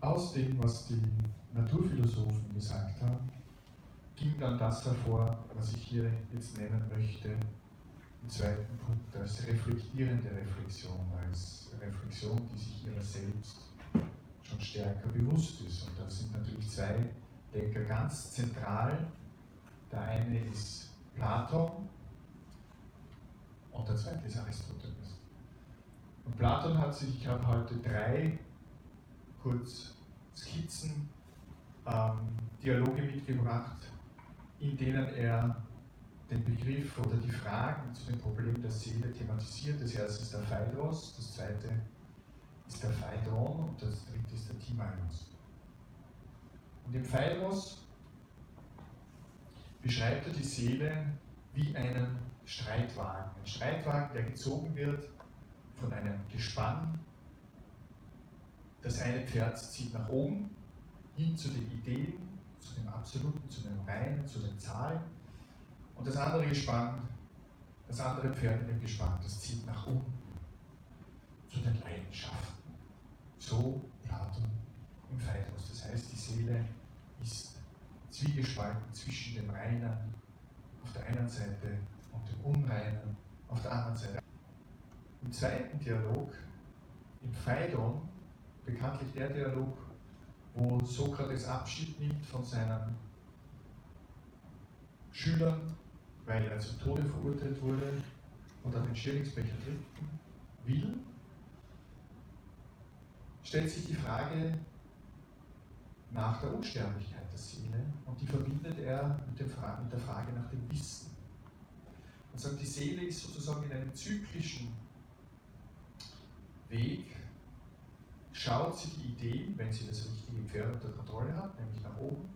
aus dem, was die Naturphilosophen gesagt haben, ging dann das hervor, was ich hier jetzt nennen möchte, im zweiten Punkt als reflektierende Reflexion, als Reflexion, die sich ihrer selbst schon stärker bewusst ist. Und da sind natürlich zwei Denker ganz zentral. Der eine ist Platon und der zweite ist Aristoteles. Und Platon hat sich, ich habe heute drei kurz Skizzen, ähm, Dialoge mitgebracht, in denen er den Begriff oder die Fragen zu dem Problem der Seele thematisiert. Das erste ist der Phaedros, das zweite ist der Phaedron und das dritte ist der Timaeus. Und im Phaedros beschreibt er die Seele wie einen Streitwagen. Ein Streitwagen, der gezogen wird von einem Gespann. Das eine Pferd zieht nach oben, hin zu den Ideen, zu dem Absoluten, zu dem Reinen, zu den Zahlen. Und das andere Gespann, das andere Pferd in dem Gespann, das zieht nach unten, zu den Leidenschaften. So Platon im Phaedrus. Das heißt, die Seele ist zwiegespalten zwischen dem Reinen auf der einen Seite und dem Unreinen auf der anderen Seite. Im zweiten Dialog, im Phaedon, bekanntlich der Dialog, wo Sokrates Abschied nimmt von seinen Schülern, weil er zum Tode verurteilt wurde und an den Schirlingsbecher trinken will, stellt sich die Frage nach der Unsterblichkeit der Seele und die verbindet er mit, mit der Frage nach dem Wissen. Er sagt, die Seele ist sozusagen in einem zyklischen Weg, schaut sich die Ideen, wenn sie das richtige Pferd unter Kontrolle hat, nämlich nach oben,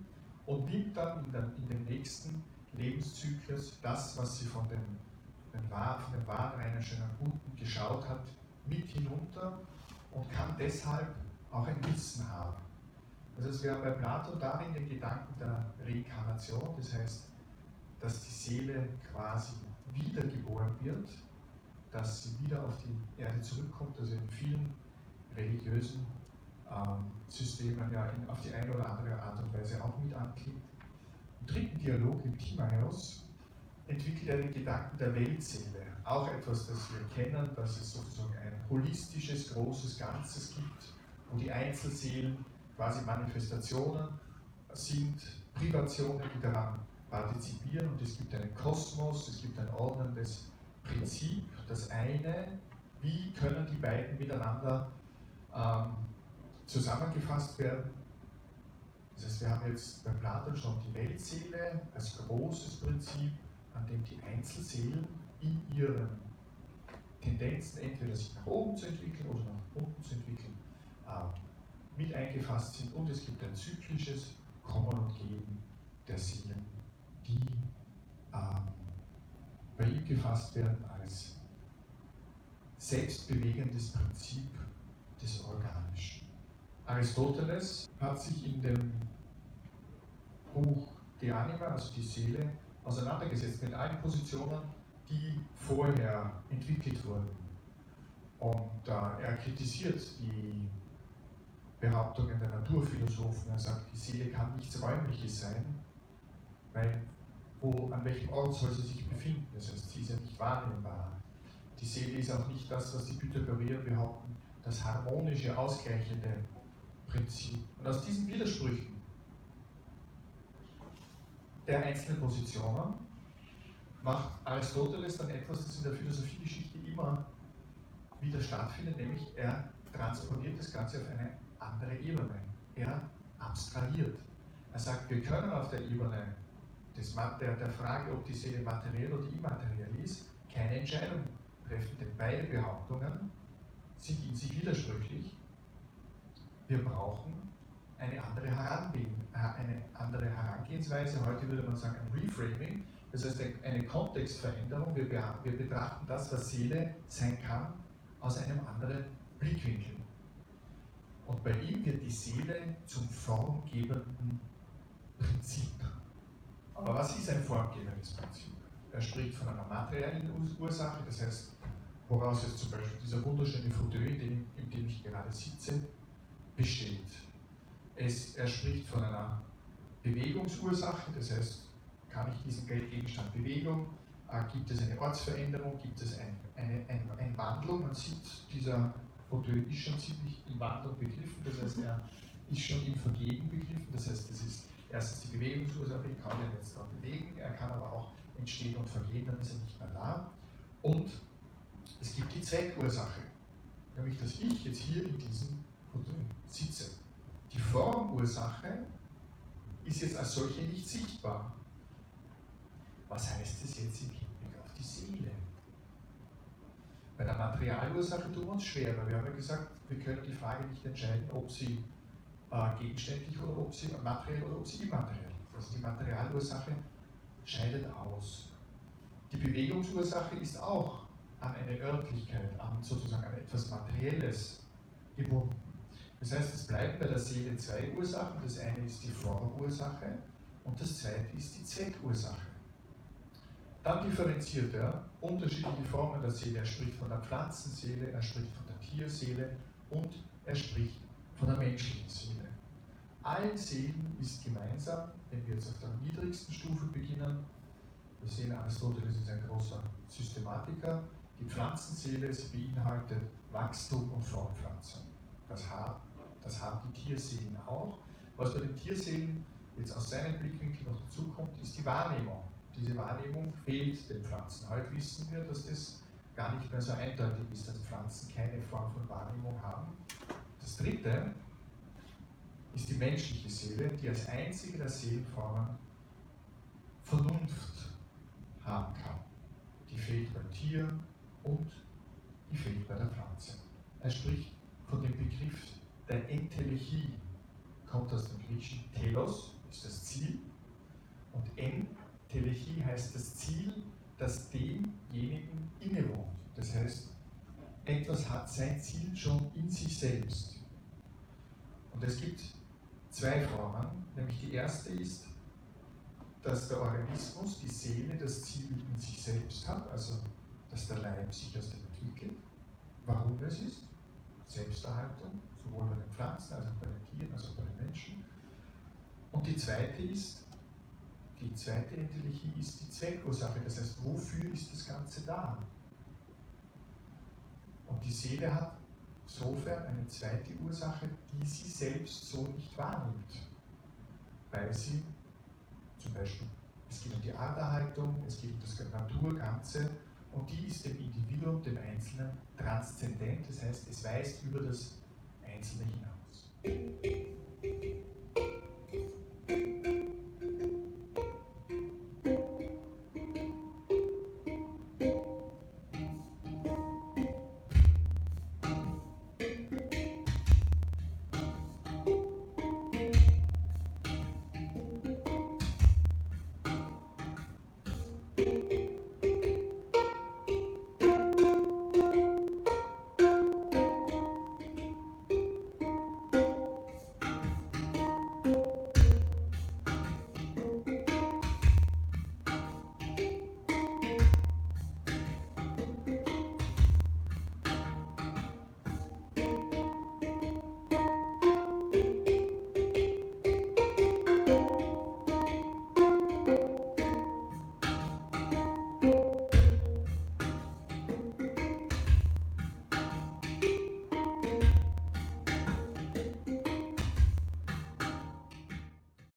und nimmt dann in, der, in dem nächsten Lebenszyklus das, was sie von dem, dem von dem Warenreiner schon nach unten geschaut hat, mit hinunter und kann deshalb auch ein Wissen haben. Also es wäre bei Platon darin den Gedanken der Reinkarnation, das heißt, dass die Seele quasi wiedergeboren wird, dass sie wieder auf die Erde zurückkommt, also in vielen religiösen ähm, Systemen ja in, auf die eine oder andere Art und Weise auch mit anklingt. Im dritten Dialog im Timaeus entwickelt er den Gedanken der Weltseele, auch etwas, das wir kennen, dass es sozusagen ein holistisches, großes Ganzes gibt, wo die Einzelseelen quasi Manifestationen sind, Privationen, die daran partizipieren und es gibt einen Kosmos, es gibt ein ordnendes Prinzip. Das eine, wie können die beiden miteinander ähm, zusammengefasst werden? Das heißt, wir haben jetzt bei Platon schon die Weltseele als großes Prinzip, an dem die Einzelseelen in ihren Tendenzen, entweder sich nach oben zu entwickeln oder nach unten zu entwickeln, äh, mit eingefasst sind. Und es gibt ein zyklisches Kommen und Geben der Seelen, die ähm, bei ihm gefasst werden als selbstbewegendes Prinzip des Organischen. Aristoteles hat sich in dem Buch De Anima, also die Seele, auseinandergesetzt mit allen Positionen, die vorher entwickelt wurden. Und äh, er kritisiert die Behauptungen der Naturphilosophen. Er sagt, die Seele kann nichts Räumliches sein, weil wo, an welchem Ort soll sie sich befinden? Das heißt, sie ist ja nicht wahrnehmbar. Die Seele ist auch nicht das, was die Pythagoreer behaupten, das harmonische, ausgleichende Prinzip. Und aus diesen Widersprüchen der einzelnen Positionen macht Aristoteles dann etwas, das in der Philosophiegeschichte immer wieder stattfindet, nämlich er transponiert das Ganze auf eine andere Ebene. Er abstrahiert. Er sagt, wir können auf der Ebene des, der, der Frage, ob die Seele materiell oder immateriell ist, keine Entscheidung treffen, denn beide Behauptungen sind in sich widersprüchlich. Wir brauchen eine andere, eine andere Herangehensweise. Heute würde man sagen ein Reframing, das heißt eine Kontextveränderung. Wir, wir betrachten das, was Seele sein kann, aus einem anderen Blickwinkel. Und bei ihm wird die Seele zum formgebenden Prinzip. Aber was ist ein formgebendes Prinzip? Er spricht von einer materiellen Ursache, das heißt, woraus jetzt zum Beispiel dieser wunderschöne Fauteuil, in dem, in dem ich gerade sitze, besteht. Es, er spricht von einer Bewegungsursache, das heißt, kann ich diesen Geldgegenstand Bewegung, äh, gibt es eine Ortsveränderung, gibt es ein, eine, ein, eine Wandlung. Man sieht, dieser Fauteuil ist schon ziemlich in Wandlung begriffen, das heißt, er ist schon im Vergehen begriffen, das heißt, das ist erstens die Bewegungsursache, ich kann ihn jetzt da bewegen, er kann aber auch entstehen und vergehen, dann ist er nicht mehr da. Und es gibt die Zweckursache, nämlich dass ich jetzt hier in diesem Fauteuil sitze. Die Formursache ist jetzt als solche nicht sichtbar. Was heißt das jetzt im Hinblick auf die Seele? Bei der Materialursache tun wir uns schwer, weil wir haben ja gesagt, wir können die Frage nicht entscheiden, ob sie äh, gegenständlich oder ob sie materiell oder ob sie immateriell ist. Also die Materialursache scheidet aus. Die Bewegungsursache ist auch eine Örtlichkeit, an sozusagen an etwas Materielles gebunden. Das heißt, es bleiben bei der Seele zwei Ursachen. Das eine ist die Formursache und das zweite ist die Zweckursache. Dann differenziert er unterschiedliche Formen der Seele. Er spricht von der Pflanzenseele, er spricht von der Tierseele und er spricht von der menschlichen Seele. Allen Seelen ist gemeinsam, wenn wir jetzt auf der niedrigsten Stufe beginnen, wir sehen, Aristoteles ist ein großer Systematiker, die Pflanzenseele, beinhaltet Wachstum und Fortpflanzung. Das das haben die Tierseelen auch. Was bei den Tierseelen jetzt aus seinem Blickwinkel noch dazukommt, ist die Wahrnehmung. Diese Wahrnehmung fehlt den Pflanzen. Heute wissen wir, dass das gar nicht mehr so eindeutig ist, dass Pflanzen keine Form von Wahrnehmung haben. Das dritte ist die menschliche Seele, die als einzige der Seelenformen Vernunft haben kann. Die fehlt beim Tier und die fehlt bei der Pflanze. Er spricht von dem Begriff der Entelechie, kommt aus dem griechischen Telos, ist das Ziel, und Entelechie heißt das Ziel, das demjenigen innewohnt. Das heißt, etwas hat sein Ziel schon in sich selbst. Und es gibt zwei Formen, nämlich die erste ist, dass der Organismus, die Seele, das Ziel in sich selbst hat, also dass der Leib sich aus dem entwickelt, warum es ist, Selbsterhaltung, sowohl bei den Pflanzen als auch bei den Tieren, als auch bei den Menschen. Und die zweite ist, die zweite Entelechie ist die Zweckursache, das heißt, wofür ist das Ganze da? Und die Seele hat insofern eine zweite Ursache, die sie selbst so nicht wahrnimmt, weil sie zum Beispiel, es geht um die Arterhaltung, es geht um das Naturganze und die ist dem Individuum, dem Einzelnen transzendent, das heißt, es weist über das Einzelne hinaus.